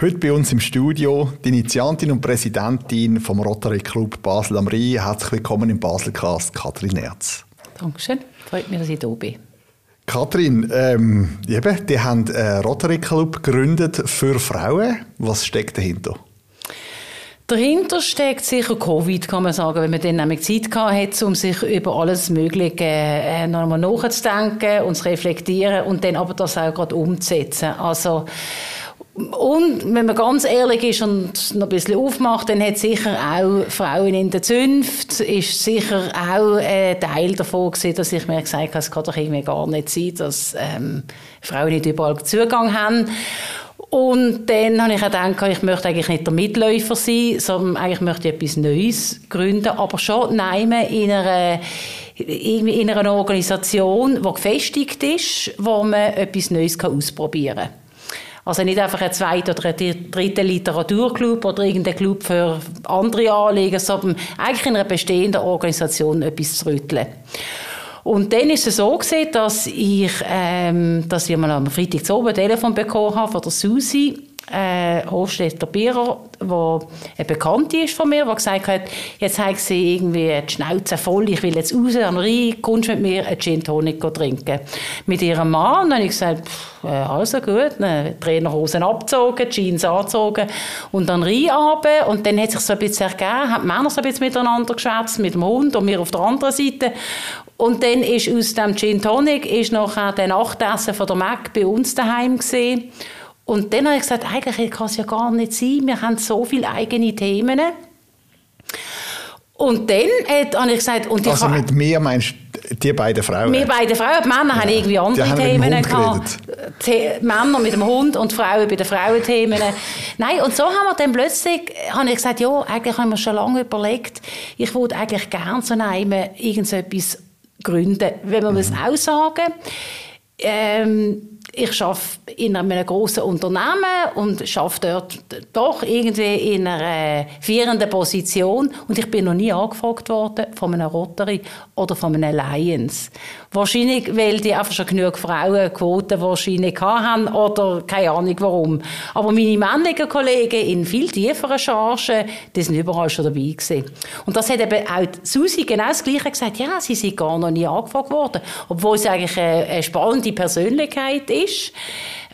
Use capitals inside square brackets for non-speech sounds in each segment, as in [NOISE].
Heute bei uns im Studio die Initiantin und Präsidentin vom Rotary Club Basel am Rhein. Herzlich willkommen im Baselcast, Katrin Erz. Dankeschön, freut mich, dass ich hier bin. Katrin, ähm, eben, die haben einen Rotary Club gegründet für Frauen. Was steckt dahinter? Dahinter steckt sicher Covid, kann man sagen, wenn man dann nämlich Zeit hat, um sich über alles Mögliche äh, nochmal nachzudenken und zu reflektieren und dann aber das auch gerade umzusetzen. Also und wenn man ganz ehrlich ist und noch ein bisschen aufmacht, dann hat sicher auch Frauen in der Zunft, ist sicher auch ein Teil davon gewesen, dass ich mir gesagt habe, es kann doch irgendwie gar nicht sein, dass ähm, Frauen nicht überall Zugang haben. Und dann habe ich auch gedacht, ich möchte eigentlich nicht der Mitläufer sein, sondern eigentlich möchte ich etwas Neues gründen, aber schon in einer in einer Organisation, die gefestigt ist, wo man etwas Neues ausprobieren kann. Also nicht einfach ein zweiter oder ein dritter Literaturclub oder irgendein Club für andere Anliegen, sondern eigentlich in einer bestehenden Organisation etwas zu rütteln. Und dann ist es so gewesen, dass ich, ähm, dass ich mal am Freitag zu oben ein Telefon bekommen habe von der Susi, äh, Hofstetter Bierer, der eine Bekannte ist von mir, die gesagt hat, jetzt habe sie irgendwie die Schnauze voll, ich will jetzt raus an rein, kommst mit mir einen Gin Tonic trinken. Mit ihrem Mann, und dann habe ich gesagt, pff, äh, also gut, ne, Trainerhosen abgezogen, Jeans angezogen und dann rein und dann hat sich so ein bisschen ergeben, haben die Männer so ein bisschen miteinander geschwätzt, mit dem Hund und mir auf der anderen Seite. Und dann ist aus dem Gin Tonic ist nachher der Nachtessen von der Mac bei uns daheim gesehen und dann habe ich gesagt, eigentlich kann es ja gar nicht sein, wir haben so viele eigene Themen. Und dann habe ich gesagt... Und ich also mit mir meinst du die beiden Frauen? Wir beiden Frauen. Die Männer ja. haben irgendwie andere die Themen gehabt. Männer mit dem Hund und Frauen bei den Frauenthemen. [LAUGHS] Nein, und so haben wir dann plötzlich, habe ich gesagt, ja, eigentlich haben wir schon lange überlegt, ich würde eigentlich gerne so einem irgendetwas gründen. Wenn wir mhm. das auch sagen, ähm, ich arbeite in einem großen Unternehmen und arbeite dort doch irgendwie in einer führenden Position und ich bin noch nie angefragt worden von einem Rotary oder von einem Alliance. Wahrscheinlich, weil die einfach schon genug Frauenquoten wahrscheinlich haben oder keine Ahnung warum. Aber meine männlichen Kollegen in viel tieferen Chargen, die sind überall schon dabei gewesen. Und das hat eben auch Susi genau das Gleiche gesagt. Ja, sie sind gar noch nie angefragt worden. Obwohl sie eigentlich eine spannende Persönlichkeit ist.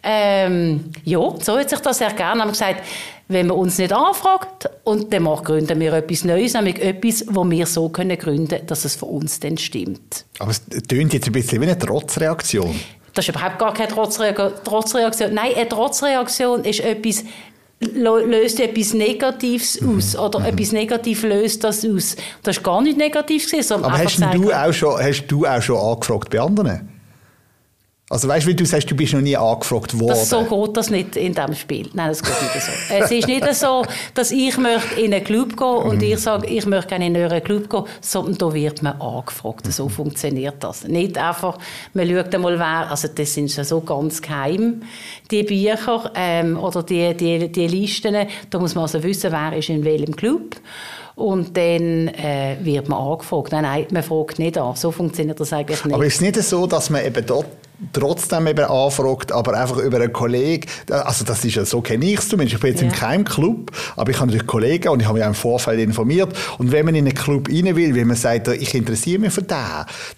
Ähm, ja, so hat sich das ergeben. Haben gesagt, wenn man uns nicht anfragt und dann gründen wir etwas Neues, nämlich etwas, wo wir so können gründen, dass es für uns dann stimmt. Aber es tönt jetzt ein bisschen wie eine Trotzreaktion. Das ist überhaupt gar keine Trotzreaktion. Nein, eine Trotzreaktion ist etwas, löst etwas Negatives mhm. aus oder mhm. etwas Negatives löst das aus. Das war gar nicht negativ. Aber hast du, auch schon, hast du auch schon angefragt bei anderen? Also weißt du, wie du sagst, du bist noch nie angefragt worden. Das, so geht das nicht in diesem Spiel. Nein, das geht nicht so. es ist nicht so, dass ich möchte in einen Club gehen und ich sage, ich möchte gerne in einen Club gehen, sondern da wird man angefragt. So funktioniert das. Nicht einfach, man schaut einmal, wer, also das sind so ganz geheim, die Bücher ähm, oder die, die, die Listen. Da muss man also wissen, wer ist in welchem Club. Und dann äh, wird man angefragt. Nein, nein, man fragt nicht an. So funktioniert das eigentlich nicht. Aber ist es nicht so, dass man eben dort trotzdem eben anfragt, aber einfach über einen Kollegen. Also das ist ja so kenne ich es zumindest. Ich bin jetzt ja. in keinem Club, aber ich habe natürlich Kollegen und ich habe mich auch im Vorfeld informiert. Und wenn man in einen Club rein will, wenn man sagt, ich interessiere mich für den,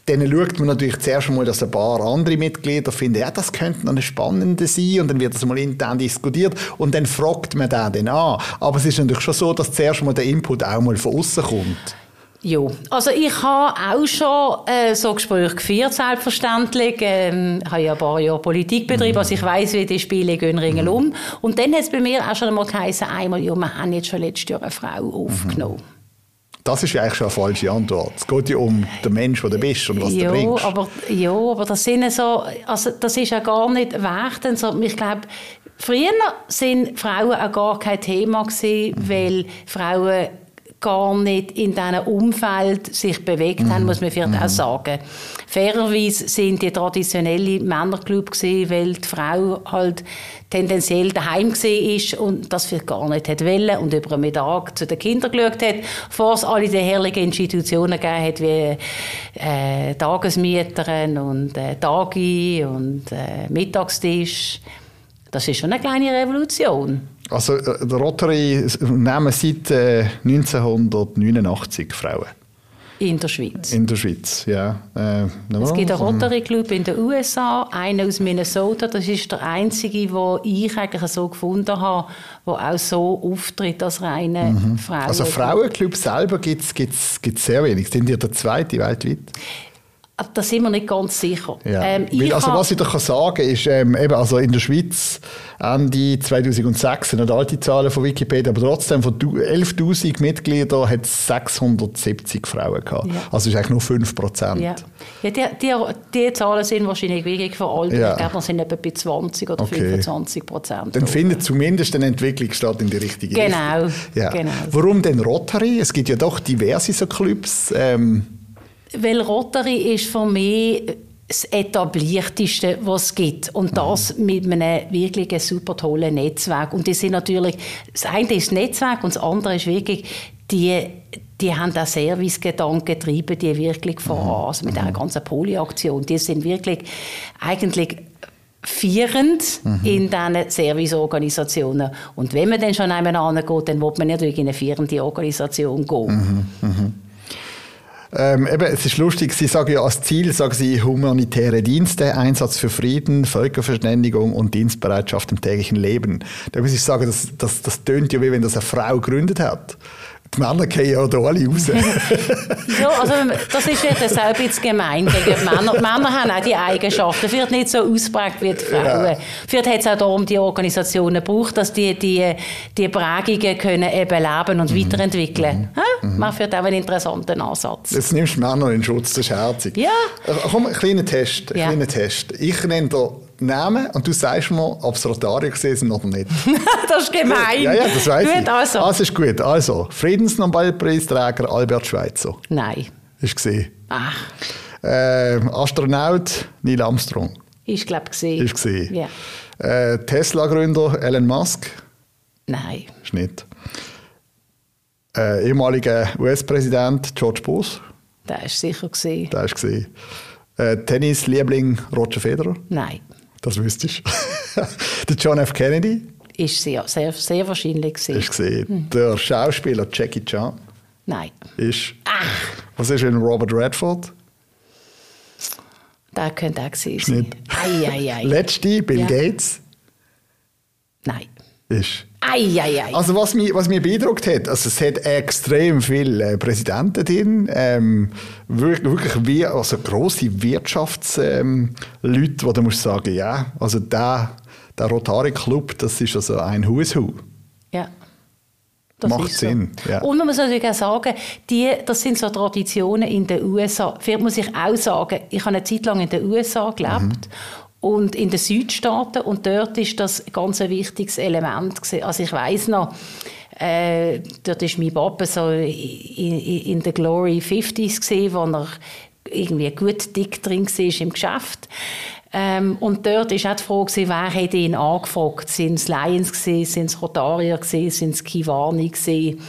dann schaut man natürlich zuerst einmal, dass ein paar andere Mitglieder finden, ja, das könnte noch eine spannende sein und dann wird das mal intern diskutiert und dann fragt man den dann an. Aber es ist natürlich schon so, dass zuerst mal der Input auch mal von außen kommt. Ja, also ich habe auch schon äh, so Gespräche geführt, selbstverständlich. Ähm, ich habe ja ein paar Jahre Politik betrieben, also ich weiß, wie die Spiele gehen ringsum. Mhm. Und dann hat es bei mir auch schon einmal geheißen, einmal, ja, wir haben jetzt schon letztes Jahr eine Frau aufgenommen. Mhm. Das ist ja eigentlich schon eine falsche Antwort. Es geht ja um den Mensch, der du bist und was ja, du bringst. Aber, ja, aber das, sind so, also das ist ja gar nicht wertend. So, ich glaube, früher sind Frauen auch gar kein Thema gewesen, mhm. weil Frauen gar nicht in diesem Umfeld sich bewegt haben, mhm. muss man vielleicht mhm. auch sagen. Fairerweise sind die traditionellen Männerclub gewesen, weil die Frau halt tendenziell daheim ist und das vielleicht gar nicht hat wollen und über den Mittag zu den Kindern geschaut hat, bevor es alle die herrlichen Institutionen gegeben hat, wie äh, Tagesmieterin und äh, Tagi und äh, Mittagstisch. Das ist schon eine kleine Revolution. Also der Rotary nehmen seit äh, 1989 Frauen. In der Schweiz. In der Schweiz, ja. Äh, es gibt einen Rotary Club in den USA, einen aus Minnesota. Das ist der einzige, den ich eigentlich so gefunden habe, der auch so auftritt als reine mhm. Frauen. Also Frauenclub selber gibt es sehr wenig. Sind ihr der zweite weltweit? Da sind wir nicht ganz sicher. Ja. Ähm, Weil, also was ich kann sagen ist, ähm, eben, also in der Schweiz Ende 2006 sind alte Zahlen von Wikipedia, aber trotzdem von 11'000 Mitgliedern hat es 670 Frauen gehabt. Ja. Also ist eigentlich nur 5 Prozent. Ja, ja die, die, die, Zahlen sind wahrscheinlich wirklich veraltet. Ja. Ich glaube, sind etwa bei 20 oder okay. 25 Prozent. Dann findet zumindest eine Entwicklung statt in die richtige genau. Richtung. Ja. genau. Warum denn Rotary? Es gibt ja doch diverse so Clubs. Ähm, weil Rotary ist für mich das etablierteste, was es gibt. Und mhm. das mit einem wirklich super tollen Netzwerk. Und die sind natürlich, das eine ist das Netzwerk und das andere ist wirklich, die, die haben da Servicegedanken getrieben, die wirklich voran, mhm. also mit dieser mhm. ganzen Polyaktion. Die sind wirklich eigentlich vierend mhm. in diesen Serviceorganisationen. Und wenn man dann schon einmal geht, dann will man natürlich in eine vierende Organisation gehen. Mhm. Mhm. Ähm, eben, es ist lustig, Sie sagen ja als Ziel, sagen Sie humanitäre Dienste, Einsatz für Frieden, Völkerverständigung und Dienstbereitschaft im täglichen Leben. Da muss ich sagen, das, das, das tönt ja wie wenn das eine Frau gegründet hat. Die Männer gehen ja da alle raus. [LAUGHS] ja, also das ist jetzt auch ein bisschen gemein gegen die Männer. Die Männer haben auch die Eigenschaften, vielleicht nicht so ausprägt wie die Frauen. Ja. Vielleicht hat es auch darum die Organisationen gebraucht, dass die, die, die Prägungen können eben leben und mhm. weiterentwickeln. Mhm. Mhm. Man führt auch einen interessanten Ansatz. Jetzt nimmst du Männer in Schutz, das ist herzig. Ja. Äh, komm, ein kleiner Test. Ein ja. kleiner Test. Ich nenne da Namen und du sagst mir, ob es Rotarier gesehen sind oder nicht. [LAUGHS] das ist gemein. Ja, ja, das weiß gut, ich. Also. also ist gut. Also, Friedensnobelpreisträger Albert Schweitzer. Nein. Ist gesehen. Ach. Äh, Astronaut Neil Armstrong. Ist, glaube ich, gesehen. Ist gesehen. Ja. Äh, Tesla-Gründer Elon Musk. Nein. Ist nicht. Äh, ehemaliger US-Präsident George Bush. Der ist sicher gesehen. Der ist gesehen. Äh, Tennis-Liebling Roger Federer. Nein. Das wüsstest [LAUGHS] du. der John F. Kennedy. Ist sehr, sehr, sehr wahrscheinlich gesehen. Ist gesehen. Hm. Der Schauspieler Jackie Chan. Nein. Ist. Ach. Was ist mit Robert Redford? Der könnte auch gesehen sein. Ei, ei, ei. Letzte, Bill ja. Gates. Nein. Ist. Ei, ei, ei. Also was mich, was mich beeindruckt hat, also es hat extrem viele äh, Präsidenten drin, ähm, wirklich, wie, also grosse Wirtschaftsleute, ähm, wo du musst sagen, ja, also der, der Rotary Club, das ist also ein Who Ja. Das Macht Sinn. So. Ja. Und man muss natürlich auch sagen, die, das sind so Traditionen in den USA. Vielleicht muss ich auch sagen, ich habe eine Zeit lang in den USA gelebt mhm und in den Südstaaten und dort ist das ganz ein wichtiges Element gewesen. Also ich weiß noch, äh, dort ist mein Papa so in, in, the Glory 50s gesehen, wo er irgendwie gut dick drin war im Geschäft. Ähm, und dort war auch die Frage, wer hätte ihn angefragt? Sind es Lions sind es Rotarier sind es Kiwani gewesen?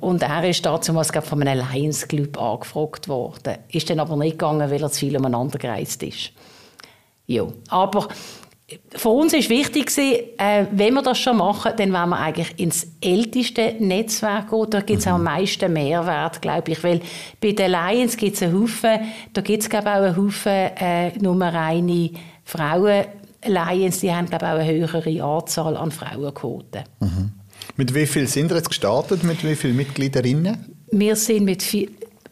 Und er ist dazu von einem Lions Club angefragt worden. Ist dann aber nicht gegangen, weil er zu viel umeinander gereist ist. Ja, aber für uns ist wichtig äh, wenn wir das schon machen, dann wollen wir eigentlich ins älteste Netzwerk gehen. Da gibt es mhm. am meisten Mehrwert, glaube ich. Weil bei den Lions gibt es einen Haufen, da gibt es, glaube ich, auch einen Haufen äh, nur reine Frauen. Lions, die haben, glaube ich, auch eine höhere Anzahl an Frauenquoten. Mhm. Mit wie viel sind wir jetzt gestartet? Mit wie vielen Mitgliederinnen? Wir sind mit vier,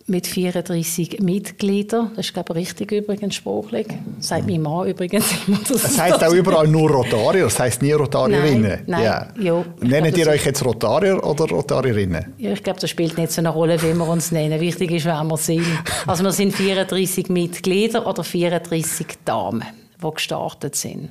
mit 34 Mitgliedern. Das ist, glaube ich, richtig übrigens sprachlich. Das sagt mein Mann übrigens immer. Das, das heisst auch überall nur Rotarier, das heisst nie Rotarierinnen? Nein, nein ja. ja Nennt ihr euch jetzt Rotarier oder Rotarierinnen? Ja, ich glaube, das spielt nicht so eine Rolle, wie wir uns nennen. Wichtig ist, wer wir sind. Also wir sind 34 Mitglieder oder 34 Damen, die gestartet sind.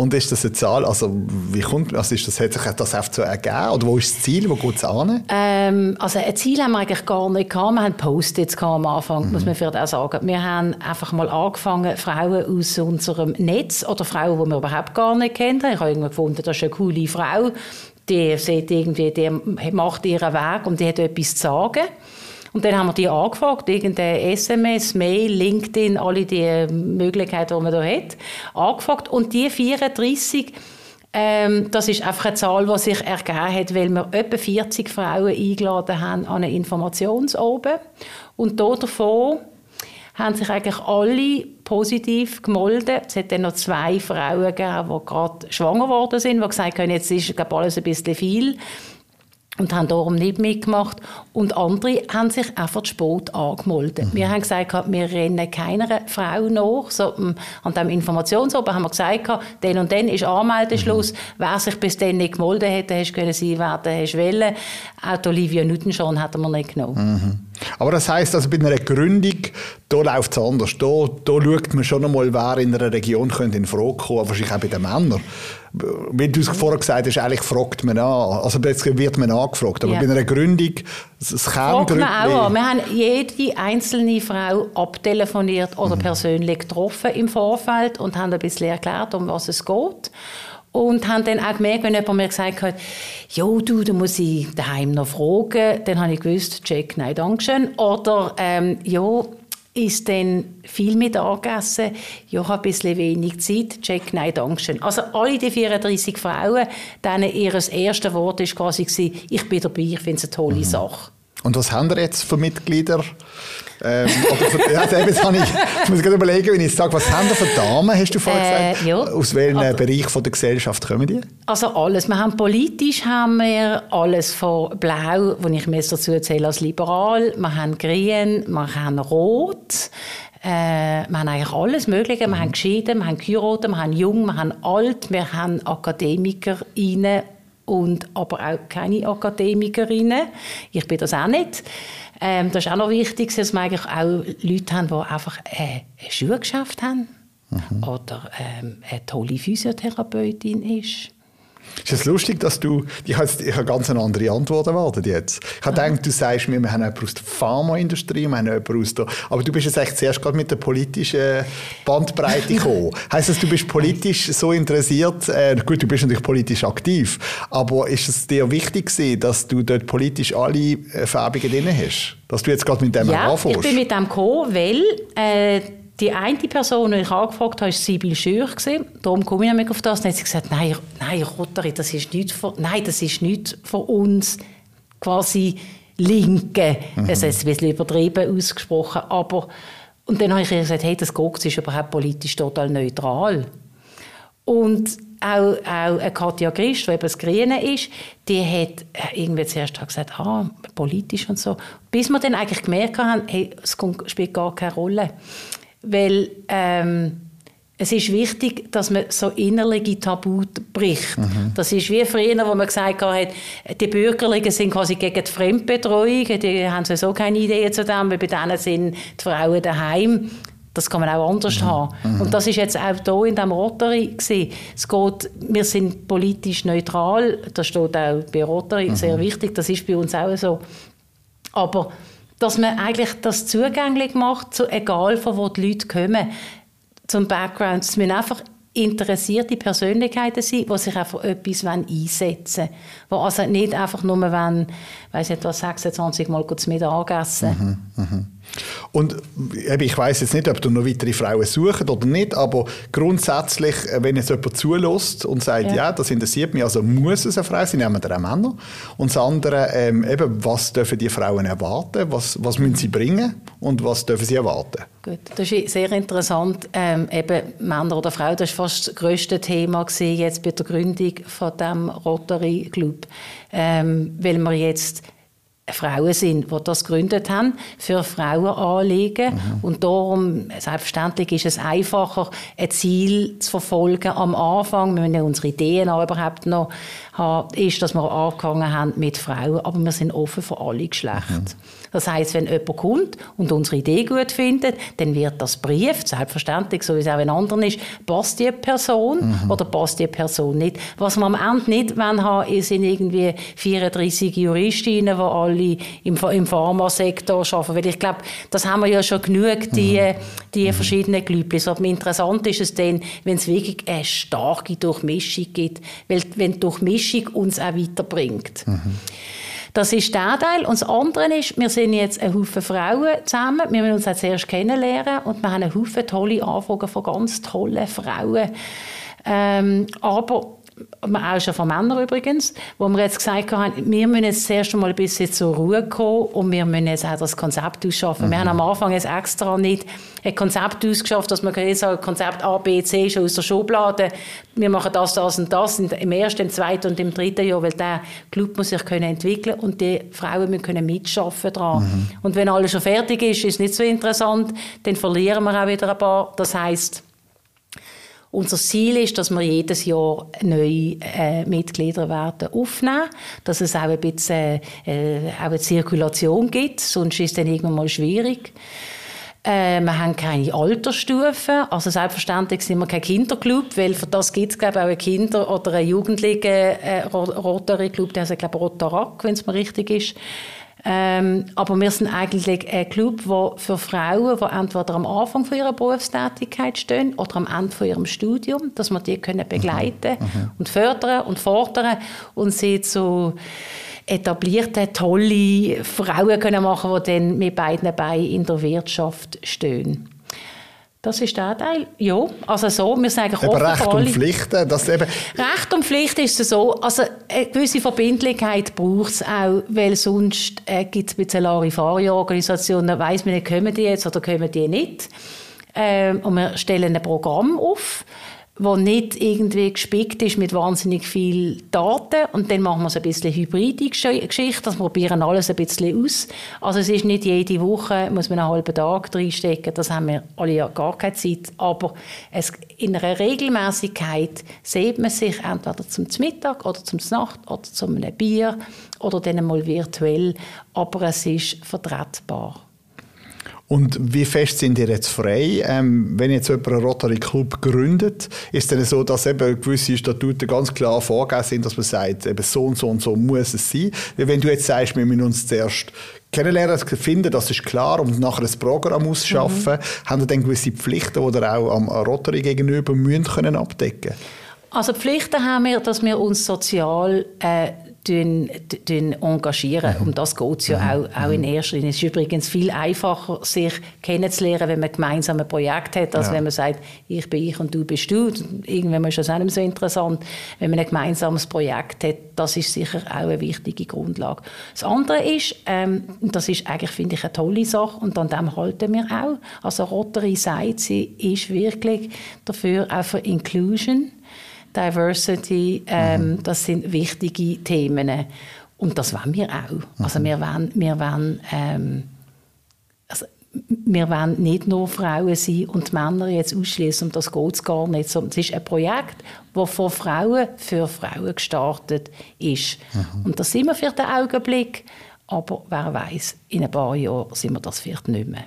Und ist das eine Zahl, also wie kommt, also ist das, hat sich das einfach so ergeben oder wo ist das Ziel, wo geht es an? Ähm, also ein Ziel haben wir eigentlich gar nicht gehabt, wir haben Post-its am Anfang, mhm. muss man vielleicht auch sagen. Wir haben einfach mal angefangen, Frauen aus unserem Netz oder Frauen, die wir überhaupt gar nicht kennen. Ich habe irgendwie gefunden, das ist eine coole Frau, die sieht irgendwie, die macht ihren Weg und die hat etwas zu sagen. Und dann haben wir die angefragt, irgendeine SMS, Mail, LinkedIn, alle die Möglichkeiten, die man da hat, angefragt. Und die 34 Ähm, das ist einfach eine Zahl, die sich ergeben hat, weil wir etwa 40 Frauen eingeladen haben an eine Informationsoben. Und davon haben sich eigentlich alle positiv gemeldet. Es hat dann noch zwei Frauen gegeben, die gerade schwanger geworden sind, die gesagt haben, jetzt ist alles ein bisschen viel und haben darum nicht mitgemacht. Und andere haben sich einfach Sport angemeldet. Mhm. Wir haben gesagt, wir rennen keiner Frau nach. So, ähm, an dem Informationsoben haben wir gesagt, dann und dann ist Anmeldeschluss. Mhm. Wer sich bis dann nicht gemeldet hätte, hast können sie werden, hast wollen. Auch die Olivia Newton-John hätten wir nicht genommen. Mhm. Aber das heisst, also bei einer Gründung, da läuft es anders. Da, da schaut man schon einmal, wer in einer Region könnte in Frage kommen, wahrscheinlich auch bei den Männern. Wie du es vorher gesagt hast, eigentlich fragt man an. Also jetzt wird man angefragt. Aber ja. bei einer Gründung, das Kerngründlich... Fragt man auch an. Wir haben jede einzelne Frau abtelefoniert oder mhm. persönlich getroffen im Vorfeld und haben ein bisschen erklärt, um was es geht. Und haben dann auch gemerkt, wenn jemand mir gesagt hat, jo, du, da muss ich daheim noch fragen, dann habe ich gewusst, check, nein, danke schön. Oder, ähm, ja, ist dann viel mit angegessen. Ja, ich habe ein bisschen wenig Zeit. Check, nein, danke schön. Also alle die 34 Frauen, denen ihr erstes Wort war quasi, ich bin dabei, ich finde es eine tolle mhm. Sache. Und was haben wir jetzt für Mitglieder? Ähm, für, ja, jetzt, habe ich, jetzt muss ich gerade überlegen, wenn ich sage, was haben wir für Damen, hast du vorhin äh, gesagt? Ja. Aus welchem also, Bereich von der Gesellschaft kommen die? Also alles. Wir haben politisch haben wir alles von Blau, wo ich mir dazu erzähle als liberal. Wir haben Grün, wir haben Rot. Äh, wir haben eigentlich alles Mögliche. Wir haben geschieden, wir haben geheiratet, wir haben jung, wir haben alt, wir haben AkademikerInnen und aber auch keine Akademikerinnen. Ich bin das auch nicht. Ähm, das ist auch noch wichtig, dass wir eigentlich auch Leute haben, die einfach äh, ein Schuhgeschäft haben mhm. oder ähm, eine tolle Physiotherapeutin ist. Ist es lustig, dass du, ich habe, ich habe ganz eine andere Antwort erwartet jetzt. Ich habe gedacht, du sagst mir, wir haben jemanden aus der Pharmaindustrie, wir haben jemanden aus der, aber du bist jetzt echt zuerst gerade mit der politischen Bandbreite [LAUGHS] gekommen. heisst das, du bist politisch so interessiert, äh, gut, du bist natürlich politisch aktiv, aber ist es dir wichtig gewesen, dass du dort politisch alle äh, Färbungen drin hast? Dass du jetzt gerade mit dem ja, anfängst? ich bin mit dem gekommen, weil äh, die eine Person, die ich angefragt habe, war Sibyl Schür. Darum komme ich nicht auf das. Dann hat sie gesagt, nein, nein Rotary, das ist nicht von, nein, das ist nicht von uns quasi Linke. Mhm. Es ist ein bisschen übertrieben ausgesprochen. Aber, und dann habe ich ihr gesagt, hey, das GOX ist überhaupt politisch total neutral. Und auch, auch Katja Christ, die eben das Grüne ist, die hat äh, irgendwie zuerst gesagt, ah, politisch und so. Bis wir dann eigentlich gemerkt haben, hey, es spielt gar keine Rolle. Weil ähm, es ist wichtig, dass man so innerliche Tabu bricht. Mhm. Das ist wie früher, wo man gesagt hat, die Bürgerlichen sind quasi gegen die Fremdbetreuung, die haben sowieso keine Idee zu dem, weil bei denen sind die Frauen daheim. Das kann man auch anders mhm. haben. Mhm. Und das ist jetzt auch hier in diesem Rotary gewesen. Es geht, wir sind politisch neutral, das steht auch bei Rotary mhm. sehr wichtig, das ist bei uns auch so. Aber dass man eigentlich das zugänglich macht, so egal von wo die Leute kommen, zum Background. Es müssen einfach interessierte Persönlichkeiten sein, die sich einfach etwas einsetzen wollen. Also nicht einfach nur, wenn, weiss nicht was, 26 Mal zu Mittag essen. Mhm, mh. Und ich weiß jetzt nicht, ob du noch weitere Frauen suchst oder nicht, aber grundsätzlich, äh, wenn jetzt jemand zulässt und sagt, ja. ja. das interessiert mich, also muss es eine Frau sein, nehmen wir auch Männer. Und das andere, ähm, eben, was dürfen die Frauen erwarten, was, was müssen sie bringen und was dürfen sie erwarten? Gut, das ist sehr interessant. Ähm, eben Männer oder Frauen, das war fast das grösste Thema jetzt bei der Gründung von dem Rotary Club, ähm, weil wir jetzt Frauen sind, die das gegründet haben, für Frauenanliegen. Mhm. Und darum, selbstverständlich ist es einfacher, ein Ziel zu verfolgen am Anfang, wenn wir unsere Ideen auch überhaupt noch haben, ist, dass wir angefangen haben mit Frauen, aber wir sind offen für alle Geschlechter. Mhm. Das heißt, wenn jemand kommt und unsere Idee gut findet, dann wird das Brief, selbstverständlich, so wie es auch in anderen ist, passt die Person mhm. oder passt die Person nicht. Was wir am Ende nicht haben, sind irgendwie 34 Juristinnen, die alle im, im Pharmasektor arbeiten. Weil ich glaube, das haben wir ja schon genug, die, mhm. die mhm. verschiedenen Glüblis. Aber interessant ist es dann, wenn es wirklich eine starke Durchmischung gibt, weil wenn die Durchmischung uns auch weiterbringt. Mhm. Das ist der Teil. Und das andere ist, wir sind jetzt ein Haufen Frauen zusammen. Wir müssen uns auch zuerst kennenlernen und wir haben einen Haufen tolle Anfragen von ganz tollen Frauen. Ähm, aber auch schon von Männern übrigens, wo wir jetzt gesagt haben, wir müssen jetzt zuerst einmal ein bisschen zur Ruhe kommen und wir müssen jetzt auch das Konzept ausschaffen. Mhm. Wir haben am Anfang jetzt extra nicht ein Konzept ausgeschafft, dass man jetzt sagen, Konzept A, B, C schon aus der Schublade, wir machen das, das und das im ersten, im zweiten und im dritten Jahr, weil der Club muss sich können entwickeln und die Frauen müssen können mitschaffen dran. Mhm. Und wenn alles schon fertig ist, ist es nicht so interessant, dann verlieren wir auch wieder ein paar. Das heißt unser Ziel ist, dass wir jedes Jahr neue äh, Mitglieder werden aufnehmen, dass es auch ein bisschen äh, auch eine Zirkulation gibt, sonst ist es dann irgendwann mal schwierig. Äh, wir haben keine Altersstufen, also selbstverständlich sind wir kein Kinderclub, weil für das gibt es glaube ich auch einen Kinder- oder einen Jugendlichen äh, Rotary Club, der heißt glaube ich Rotarak, wenn es mir richtig ist. Ähm, aber wir sind eigentlich ein Club, der für Frauen, die entweder am Anfang von ihrer Berufstätigkeit stehen oder am Ende von ihrem Studium, dass wir die können begleiten mhm. mhm. und fördern und fordern und sie zu etablierte, tolle Frauen können machen, die dann mit beiden Beinen in der Wirtschaft stehen. Das ist der Teil. Ja, also so, wir sagen eben Recht und Pflichten, das eben... Recht und Pflicht ist es so, also eine gewisse Verbindlichkeit braucht es auch, weil sonst äh, gibt es ein bisschen Larifari-Organisationen, da weiss man nicht, kommen die jetzt oder kommen die nicht. Ähm, und wir stellen ein Programm auf, wo nicht irgendwie gespickt ist mit wahnsinnig viel Daten. Und dann machen wir so ein bisschen hybride Geschichte, das probieren alles ein bisschen aus. Also es ist nicht jede Woche, muss man einen halben Tag reinstecken, das haben wir alle ja gar keine Zeit, aber es, in einer Regelmäßigkeit sieht man sich entweder zum Mittag oder zum Nacht oder zum Bier oder dann mal virtuell, aber es ist vertretbar. Und wie fest sind ihr jetzt frei? Ähm, wenn jetzt jemand einen Rotary Club gründet, ist es dann so, dass eben gewisse Statuten ganz klar vorgegeben sind, dass man sagt, eben so und so und so muss es sein. Wenn du jetzt sagst, wir müssen uns zuerst kennenlernen, finden, das ist klar, und nachher ein Programm ausschaffen, mhm. haben dann gewisse Pflichten, die ihr auch am Rotary gegenüber müssen können abdecken Also Pflichten haben wir, dass wir uns sozial äh, engagieren. Mhm. Um das geht es ja mhm. auch, auch in mhm. erster Linie. Es ist übrigens viel einfacher, sich kennenzulernen, wenn man gemeinsam ein Projekt hat, als ja. wenn man sagt, ich bin ich und du bist du. Irgendwann ist das auch nicht so interessant. Wenn man ein gemeinsames Projekt hat, das ist sicher auch eine wichtige Grundlage. Das andere ist, ähm, das ist eigentlich, finde ich, eine tolle Sache und an dem halten wir auch. Also Rotary sagt, sie ist wirklich dafür, auch für Inclusion, Diversity, ähm, mhm. das sind wichtige Themen. Und das wollen wir auch. Also mhm. wir wollen, wir wollen, ähm, also wir wollen nicht nur Frauen sein und Männer jetzt ausschließen, um das geht es gar nicht. es ist ein Projekt, das von Frauen für Frauen gestartet ist. Mhm. Und das sind wir für den Augenblick, aber wer weiß, in ein paar Jahren sind wir das vielleicht nicht mehr.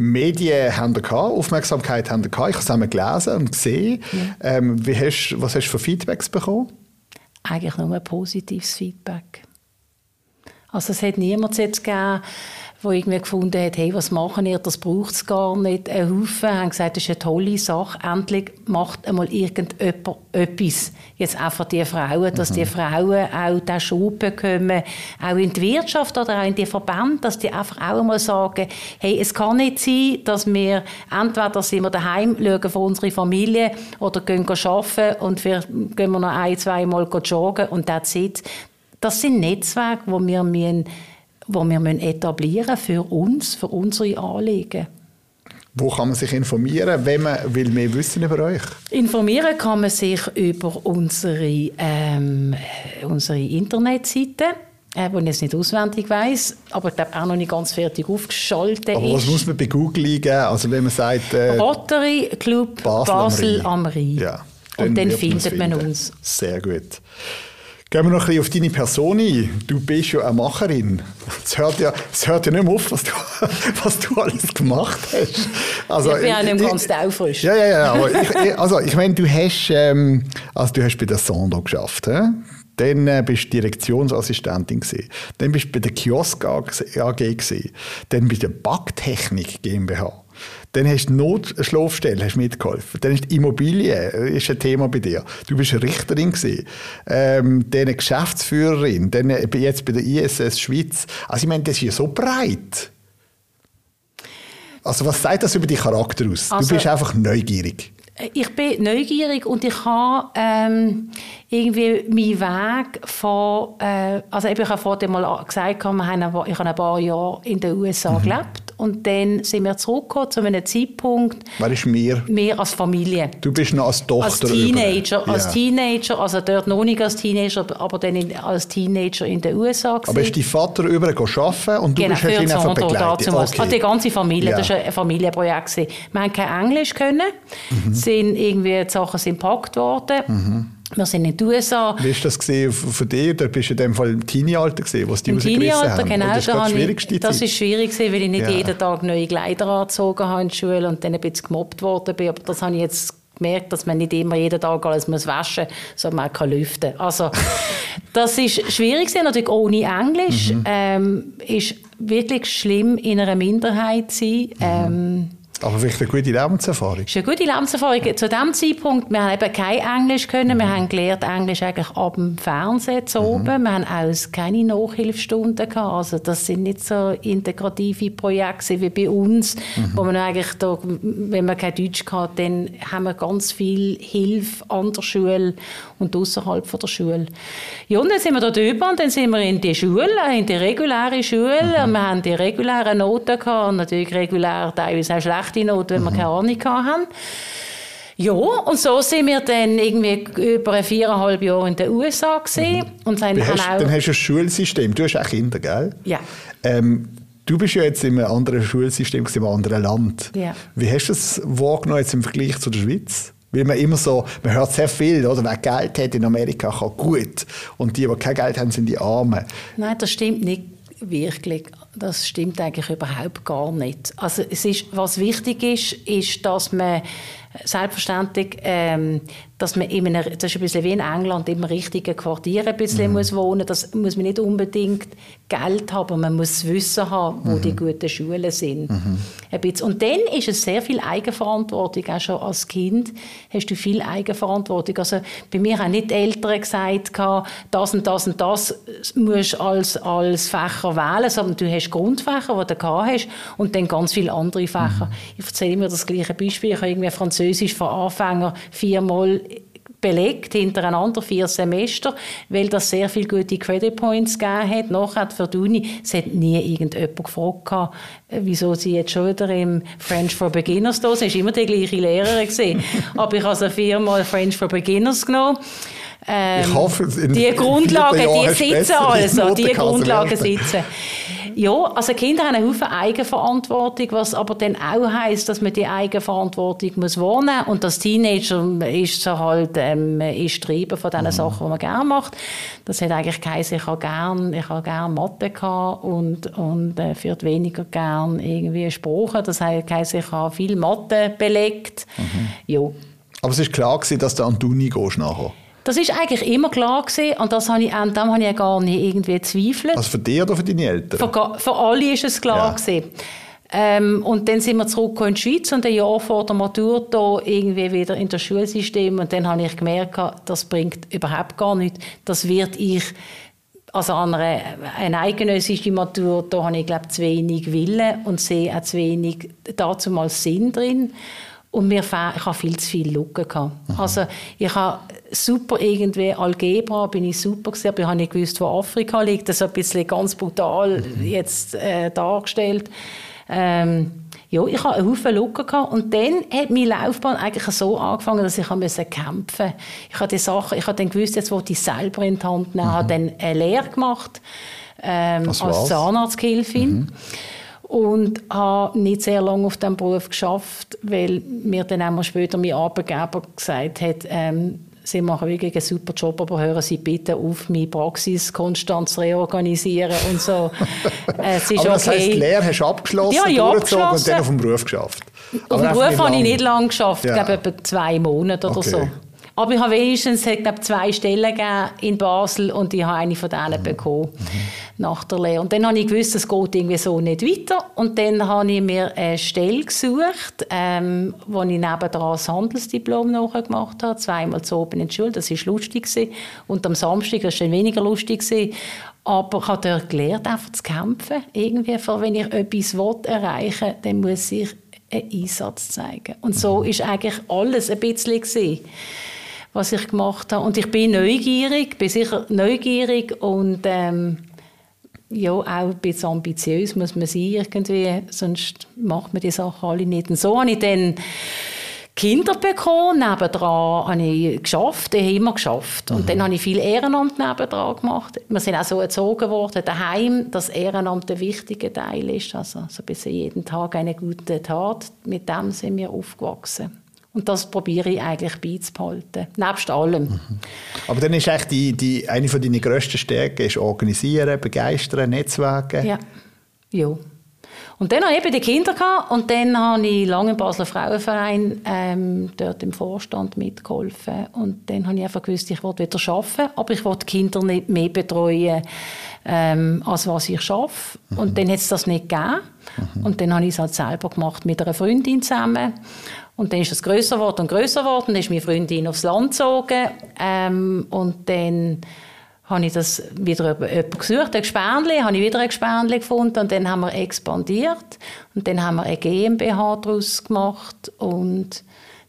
Medien haben gehabt, Aufmerksamkeit haben gehabt. Ich habe es einmal gelesen und gesehen. Ja. Ähm, wie hast, was hast du für Feedbacks bekommen? Eigentlich nur ein positives Feedback. Also es hat niemand jetzt gegeben, der irgendwie gefunden hat, hey, was machen ihr, das braucht es gar nicht. Ein Haufen haben gesagt, das ist eine tolle Sache, endlich macht einmal irgendjemand etwas. Jetzt auch für die Frauen, dass mhm. die Frauen auch diesen Schub bekommen, auch in die Wirtschaft oder auch in die Verbände, dass die einfach auch einmal sagen, hey, es kann nicht sein, dass wir entweder sind wir daheim, schauen für unsere Familie oder gehen arbeiten und wir gehen wir noch ein, zwei Mal joggen und that's it. Das sind Netzwerke, wo wir müssen die wir etablieren für uns, für unsere Anliegen. Wo kann man sich informieren, wenn man will mehr wissen über euch? Informieren kann man sich über unsere, ähm, unsere Internetseite äh, die ich jetzt nicht auswendig weiß, aber ich glaube auch noch nicht ganz fertig aufgeschaltet aber ist. was muss man bei Google eingeben? Also wenn man sagt... Äh, Rotary Club Basel, Basel am Rhein. Ja, Und dann findet man uns. Sehr gut. Gehen wir noch ein bisschen auf deine Person ein. Du bist ja eine Macherin. Es hört ja, es hört ja nicht mehr auf, was du, [LAUGHS] was du alles gemacht hast. Also, ich bin auch nicht mehr ganz taufrisch. Ja, ja, ja. Aber ich, also, ich meine, du hast, ähm, also du hast bei der Sando geschafft. He? Dann äh, bist du Direktionsassistentin gewesen. Dann bist du bei der Kiosk AG gewesen. Dann bist du der Backtechnik GmbH. Dann hast du Notschlafstelle, hast mitgeholfen. Dann ist Immobilie, äh, ist ein Thema bei dir. Du bist Richterin gewesen. Ähm, dann Geschäftsführerin. Dann äh, jetzt bei der ISS Schweiz. Also ich meine, das ist ja so breit. Also was sagt das über deinen Charakter aus? Also, du bist einfach neugierig. ich bin neugierig und ich habe ähm, irgendwie meinen Weg von, äh, also ich habe vorhin mal gesagt, ich habe ein paar Jahre in den USA mhm. gelebt und dann sind wir zurückgekommen zu einem Zeitpunkt. Wer ist mir? Wir als Familie. Du bist noch als Tochter. Als Teenager, ja. als Teenager, also dort noch nicht als Teenager, aber dann in, als Teenager in den USA. Gewesen. Aber ist dein Vater über arbeiten und du genau, bist ihn einfach begleitet? Okay. Also die ganze Familie, ja. das war ein Familienprojekt. Wir haben kein Englisch können, mhm. sind irgendwie, die Sachen sind gepackt worden. Mhm. Wir sind in den USA. Wie war das für dich? Da bist du in dem Fall im Teenie-Alter, was die Im Teenie-Alter, genau. Das, da ich, das ist schwierig, weil ich nicht ja. jeden Tag neue Kleider angezogen habe in der Schule und dann ein bisschen gemobbt worden bin. Aber das habe ich jetzt gemerkt, dass man nicht immer jeden Tag alles muss waschen muss, sondern man kann lüften. Also, [LAUGHS] das ist schwierig, natürlich ohne Englisch. Mhm. Ähm, ist wirklich schlimm, in einer Minderheit zu sein. Mhm. Ähm, aber vielleicht eine gute Lebenserfahrung. Das ist eine gute Lebenserfahrung. Zu diesem Zeitpunkt, wir haben eben kein Englisch können. Wir haben gelernt Englisch eigentlich ab dem Fernsehen zu oben. Mhm. Wir haben auch keine Nachhilfestunden gehabt. Also das sind nicht so integrative Projekte wie bei uns, mhm. wo man eigentlich da, wenn man kein Deutsch hat, dann haben wir ganz viel Hilfe an der Schule und außerhalb von der Schule. Ja, und dann sind wir da drüber und dann sind wir in die Schule, in die reguläre Schule. Mhm. Wir haben die regulären Noten gehabt und natürlich regulär teilweise auch schlecht schlechte Noten, wenn wir keine Ahnung hatten. Ja, und so sind wir dann irgendwie über viereinhalb Jahre in den USA gesehen. Mhm. Und dann, hast, auch dann hast du ein Schulsystem. Du hast auch Kinder, gell? Ja. Ähm, du bist ja jetzt in einem anderen Schulsystem, in einem anderen Land. Ja. Wie hast du das wahrgenommen jetzt im Vergleich zu der Schweiz? Weil man immer so, man hört sehr viel, oder? Wer Geld hat in Amerika, kann gut. Und die, die kein Geld haben, sind die Armen. Nein, das stimmt nicht wirklich. Das stimmt eigentlich überhaupt gar nicht. Also es ist, was wichtig ist, ist, dass man selbstverständlich ähm, dass man in einem, das ist ein bisschen wie in England, im richtigen Quartier ein bisschen mhm. muss wohnen Das muss man nicht unbedingt Geld haben, man muss Wissen haben, wo mhm. die guten Schulen sind. Mhm. Ein bisschen. Und dann ist es sehr viel Eigenverantwortung, auch schon als Kind hast du viel Eigenverantwortung. Also bei mir haben nicht die Eltern gesagt, das und das und das musst du als, als Fächer wählen, sondern du hast Grundfächer, die du hast und dann ganz viele andere Fächer. Mhm. Ich erzähle mir das gleiche Beispiel. Ich habe irgendwie Französisch von Anfänger viermal belegt hintereinander vier Semester, weil das sehr viele gute Credit Points gegeben hat. Nachher für die Uni, es hat nie irgendjemand gefragt, äh, wieso sie jetzt schon wieder im French for Beginners da sind. Es war immer die gleiche Lehrerin. [LAUGHS] Aber ich habe also viermal French for Beginners genommen. Ähm, ich hoffe, die Grundlagen, die sitzen also, die Grundlagen sitzen. Ja, also Kinder haben einen Haufen Eigenverantwortung, was aber dann auch heisst, dass man die Eigenverantwortung muss wahrnehmen und als Teenager ist so halt ähm, ist Treiben von den mhm. Sachen, die man gerne macht. Das hat eigentlich geheißen, ich habe gerne ich habe gern Mathe gehabt und, und äh, für weniger gern irgendwie Sprachen. Das hat geheißen, ich habe viel Mathe belegt. Mhm. Ja. Aber es ist klar gewesen, dass du an die Uni gehst nachher. Das ist eigentlich immer klar gewesen, und das habe ich, an dem habe ich gar nicht irgendwie gezweifelt. Also für dich oder für deine Eltern? Für, für alle ist es klar ja. gewesen. Ähm, und dann sind wir zurück in die Schweiz und ein Jahr vor der Matur da irgendwie wieder in das Schulsystem und dann habe ich gemerkt, das bringt überhaupt gar nichts. Das wird ich also an einer, eine eidgenössische Matur, da habe ich glaube zu wenig Wille und sehe auch zu wenig dazu mal Sinn drin. Und mir ich habe viel zu viel Lücken gehabt. Also ich habe super irgendwie Algebra bin ich super gewesen, aber ich habe nicht gewusst, wo Afrika liegt. Das ist ein bisschen ganz brutal mhm. jetzt äh, dargestellt. Ähm, ja, ich hatte einen Haufen Lücken gehabt. und dann hat meine Laufbahn eigentlich so angefangen, dass ich musste kämpfen. Ich habe die Sachen, ich habe dann gewusst, jetzt wollte ich selber in die Hand nehmen, mhm. habe dann eine Lehre gemacht ähm, als Zahnarzthilfin. Mhm und habe nicht sehr lange auf diesem Beruf geschafft, weil mir dann einmal später mein Arbeitgeber gesagt hat, ähm, Sie machen wirklich einen super Job, aber hören Sie bitte auf, meine Praxis konstant zu reorganisieren und so. [LAUGHS] es ist aber das okay. heisst, Lehre hast du abgeschlossen, ja, ja, abgeschlossen. und dann auf dem Beruf geschafft? Auf dem Beruf habe ich nicht lange geschafft, ja. ich glaube etwa zwei Monate oder okay. so. Aber ich habe wenigstens glaube, zwei Stellen in Basel und ich habe eine von denen mhm. bekommen mhm. Nach der Lehre. Und dann habe ich gewusst, es geht irgendwie so nicht weiter. Und dann habe ich mir eine Stelle gesucht, ähm, wo ich nebenan das Handelsdiplom nachgemacht habe, zweimal zu oben in der Schule. Das war lustig. Gewesen. Und am Samstag war es dann weniger lustig. Gewesen. Aber ich habe dort gelernt, einfach zu kämpfen. Irgendwie, wenn ich etwas erreichen will, dann muss ich einen Einsatz zeigen. Und so ist eigentlich alles ein bisschen gewesen, was ich gemacht habe. Und ich bin neugierig, bin sicher neugierig und ähm, ja, auch ein bisschen ambitiös muss man sein irgendwie, sonst macht man die Sachen alle nicht. Und so habe ich dann Kinder bekommen, nebendran habe ich geschafft, ich habe immer geschafft. Und mhm. dann habe ich viel Ehrenamt nebendran gemacht. Wir sind auch so erzogen worden, daheim, dass Ehrenamt ein wichtiger Teil ist. Also so ein bisschen jeden Tag eine gute Tat. Mit dem sind wir aufgewachsen. Und das probiere ich eigentlich beizubehalten, nebst allem. Mhm. Aber dann ist eigentlich die, die, eine von deinen grössten Stärken ist organisieren, begeistern, Netzwerken. Ja, ja. Und dann habe ich eben die Kinder gehabt und dann habe ich lange im Basler Frauenverein ähm, dort im Vorstand mitgeholfen. Und dann habe ich einfach gewusst, ich wollte wieder arbeiten, aber ich wollte die Kinder nicht mehr betreuen, ähm, als was ich schaffe. Mhm. Und dann hat es das nicht gegeben. Mhm. Und dann habe ich es halt selber gemacht mit einer Freundin zusammen. Und dann ist es größer geworden und größer geworden. Dann ist meine Freundin aufs Land gezogen. Ähm, und dann habe ich das wieder jemanden gesucht, ein Gespänli, habe ich wieder ein Gespänli gefunden und dann haben wir expandiert und dann haben wir eine GmbH daraus gemacht und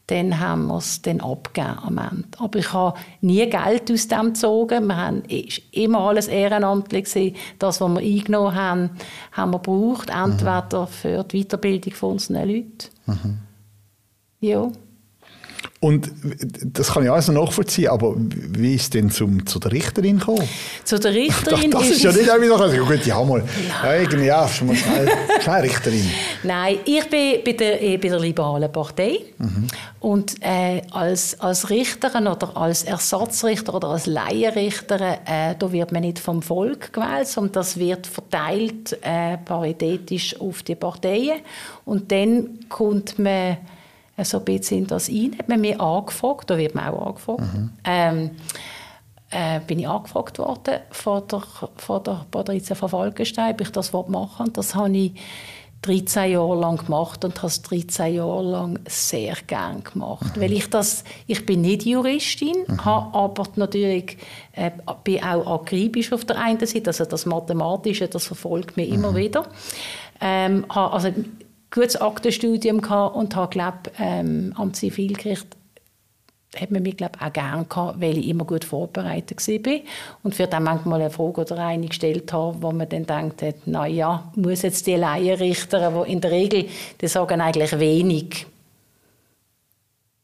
dann haben wir es dann abgegeben am Ende. Aber ich habe nie Geld aus dem gezogen. Wir haben immer alles ehrenamtlich gewesen. Das, was wir eingenommen haben, haben wir gebraucht, entweder für die Weiterbildung von unseren Leuten. Mhm. Ja. Und das kann ich alles nachvollziehen, aber wie ist denn zum, zu der Richterin gekommen? Zu der [LAUGHS] Richterin Das, das ist, ja nicht einfach so, gut, ja mal, ja, irgendwie, ja, schon mal schnell, [LAUGHS] schnell Richterin. Nein, ich bin bei der, bei der Liberalen Partei mhm. und äh, als, als Richterin oder als Ersatzrichter oder als Laienrichterin, äh, da wird man nicht vom Volk gewählt, sondern das wird verteilt äh, paritätisch auf die Parteien und dann kommt man so ein bisschen in das rein. Hat man mich angefragt, da wird man auch angefragt, mhm. ähm, äh, bin ich angefragt worden von der, von der Patrizia von Falkenstein, ob ich das machen will. Das habe ich 13 Jahre lang gemacht und habe es 13 Jahre lang sehr gern gemacht. Mhm. Weil ich das, ich bin nicht Juristin, mhm. habe aber natürlich, äh, bin auch akribisch auf der einen Seite, also das Mathematische, das verfolgt mich mhm. immer wieder. Ähm, also gutes Aktenstudium gehabt und habe, glaub, ähm, am Zivilgericht hat man mich glaub, auch gerne gehabt, weil ich immer gut vorbereitet war. Und für dann manchmal eine Frage oder eine gestellt habe, wo man dann denkt, hat, na ja, muss jetzt die Laienrichter, die in der Regel, die sagen eigentlich wenig.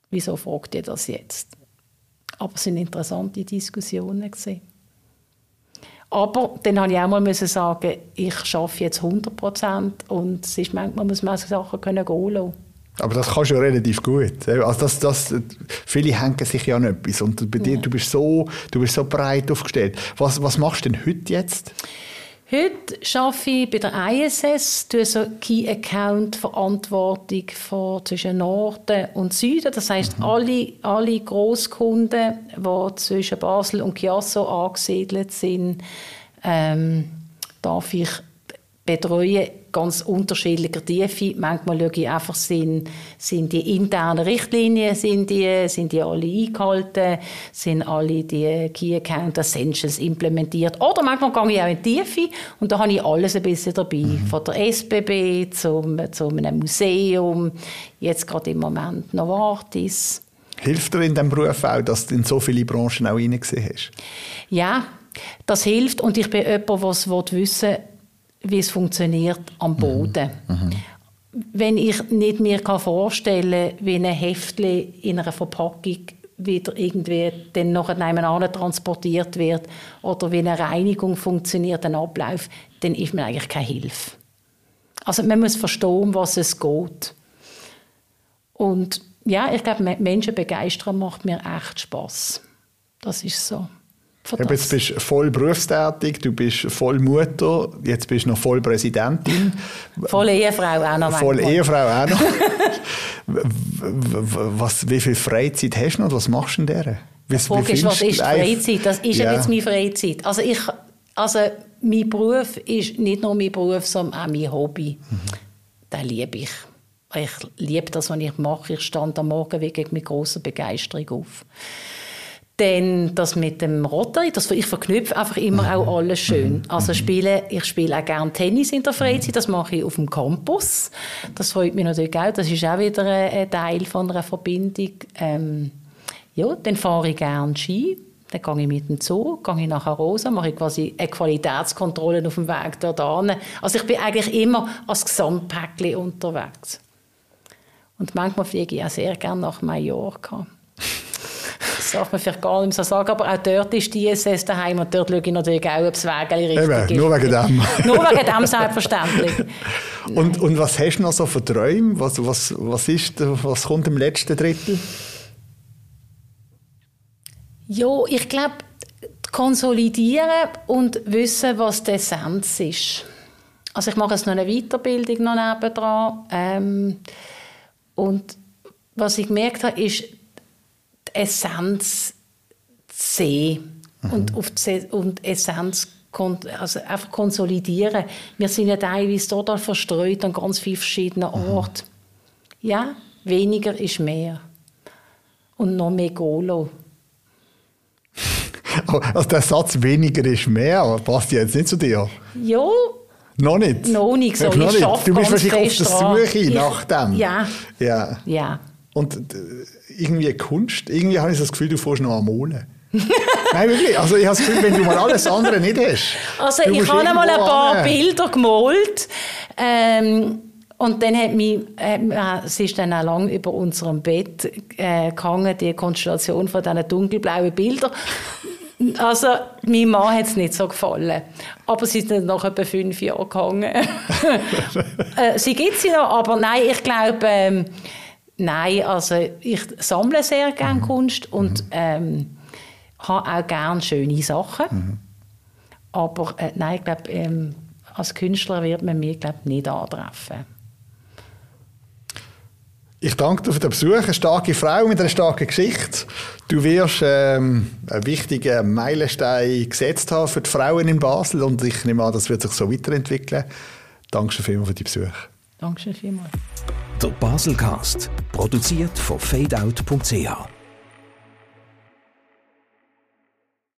Wieso fragt ihr das jetzt? Aber es sind interessante Diskussionen gewesen. Aber dann habe ich auch mal sagen, ich arbeite jetzt 100 Prozent und es ist manchmal muss man Sachen können gehen lassen. Aber das kannst du ja relativ gut. Also das, das, viele hängen sich ja an etwas. Und bei dir, ja. du, bist so, du bist so breit aufgestellt. Was, was machst du denn heute jetzt? Heute arbeite ich bei der ISS, tue so Key Account Verantwortung von zwischen Norden und Süden. Das heißt, mhm. alle, alle Großkunden, die zwischen Basel und Chiasso angesiedelt sind, ähm, darf ich betreuen ganz unterschiedlicher Tiefe. Manchmal schaue ich einfach, sind, sind die internen Richtlinien, sind die, sind die alle eingehalten, sind alle die Key Account Essentials implementiert. Oder manchmal gehe ich auch in die Tiefe und da habe ich alles ein bisschen dabei. Mhm. Von der SBB zum, zu einem Museum, jetzt gerade im Moment Novartis. Hilft dir in diesem Beruf auch, dass du in so viele Branchen auch reingesehen hast? Ja, das hilft und ich bin jemand, der wissen will, wie es funktioniert am mhm. Boden. Mhm. Wenn ich nicht mir vorstellen kann, wie ein Heftchen in einer Verpackung wieder irgendwie dann noch transportiert wird oder wie eine Reinigung funktioniert, ein Ablauf, dann ist mir eigentlich keine Hilfe. Also man muss verstehen, was es geht. Und ja, ich glaube, Menschen begeistern macht mir echt Spaß. Das ist so. Jetzt bist du voll berufstätig, du bist voll Mutter, jetzt bist du noch voll Präsidentin. Voll Ehefrau auch noch. Voll Ehefrau auch noch. [LAUGHS] was, wie viel Freizeit hast du noch? Was machst du in der? Wie, Frage ist, was ist Freizeit? Das ist ja. jetzt meine Freizeit. Also, ich, also mein Beruf ist nicht nur mein Beruf, sondern auch mein Hobby. Mhm. Das liebe ich. Ich liebe das, was ich mache. Ich stand am Morgen wirklich mit großer Begeisterung auf Dann das mit dem Rotary, das, ich verknüpfe einfach immer auch alles schön. Also spiele, ich spiele auch gerne Tennis in der Freizeit, das mache ich auf dem Campus. Das freut mich natürlich auch, das ist auch wieder ein Teil von einer Verbindung. Ähm, ja, dann fahre ich gerne Ski, dann gehe ich mit dem Zoo, gehe ich nach Arosa, mache ich quasi eine Qualitätskontrolle auf dem Weg dorthin. Also ich bin eigentlich immer als Gesamtpäckchen unterwegs. Und manchmal fliege ich auch sehr gerne nach Mallorca. [LAUGHS] Das darf man vielleicht gar nicht so sagen, aber auch dort ist die ISS daheim und dort schaue ich natürlich auch, ob das Wägel richtig Eben, ist. nur wegen dem. [LAUGHS] nur wegen dem, selbstverständlich. und, und was hast du noch so für Träume? Was, was, was, ist, was kommt im letzten Drittel? Ja, ich glaube, konsolidieren und wissen, was die Essenz ist. Also ich mache jetzt noch eine Weiterbildung noch nebendran. Ähm, und was ich gemerkt habe, ist, Essenz zu sehen. Mhm. Und, auf die, und Essenz also einfach konsolidieren. Wir sind ja teilweise total verstreut an ganz vielen verschiedenen mhm. Orten. Mhm. Ja, weniger ist mehr. Und noch mehr Golo. [LAUGHS] Also der Satz «weniger ist mehr» passt jetzt nicht zu dir? Ja. Noch nicht? Noch nicht so. Noch nicht. Du bist wahrscheinlich auf der Suche nach dem. Ja. ja. ja. Und äh, irgendwie Kunst, irgendwie habe ich das Gefühl, du fährst noch am Malen. [LAUGHS] Nein, wirklich. Also ich habe das Gefühl, wenn du mal alles andere nicht hast. Also ich habe mal ein paar an. Bilder gemalt. Ähm, und dann hat mich, äh, es ist dann auch lange über unserem Bett äh, gehangen, die Konstellation von diesen dunkelblauen Bildern. Also, meinem Mann hat es nicht so gefallen. Aber sie ist dann nach etwa fünf Jahren gehangen. [LAUGHS] äh, sie gibt sie noch, aber nein, ich glaube, ähm, nein, also ich sammle sehr gerne mhm. Kunst und mhm. ähm, habe auch gerne schöne Sachen. Mhm. Aber äh, nein, ich glaube, ähm, als Künstler wird man mich glaub, nicht antreffen. Ich danke dir für den Besuch. Eine starke Frau mit einer starken Geschichte. Du wirst ähm, einen wichtigen Meilenstein gesetzt haben für die Frauen in Basel und ich nehme an, das wird sich so weiterentwickeln. Danke vielmals für die Besuch. Danke vielmals. Der Baselcast, produziert von fadeout.ch.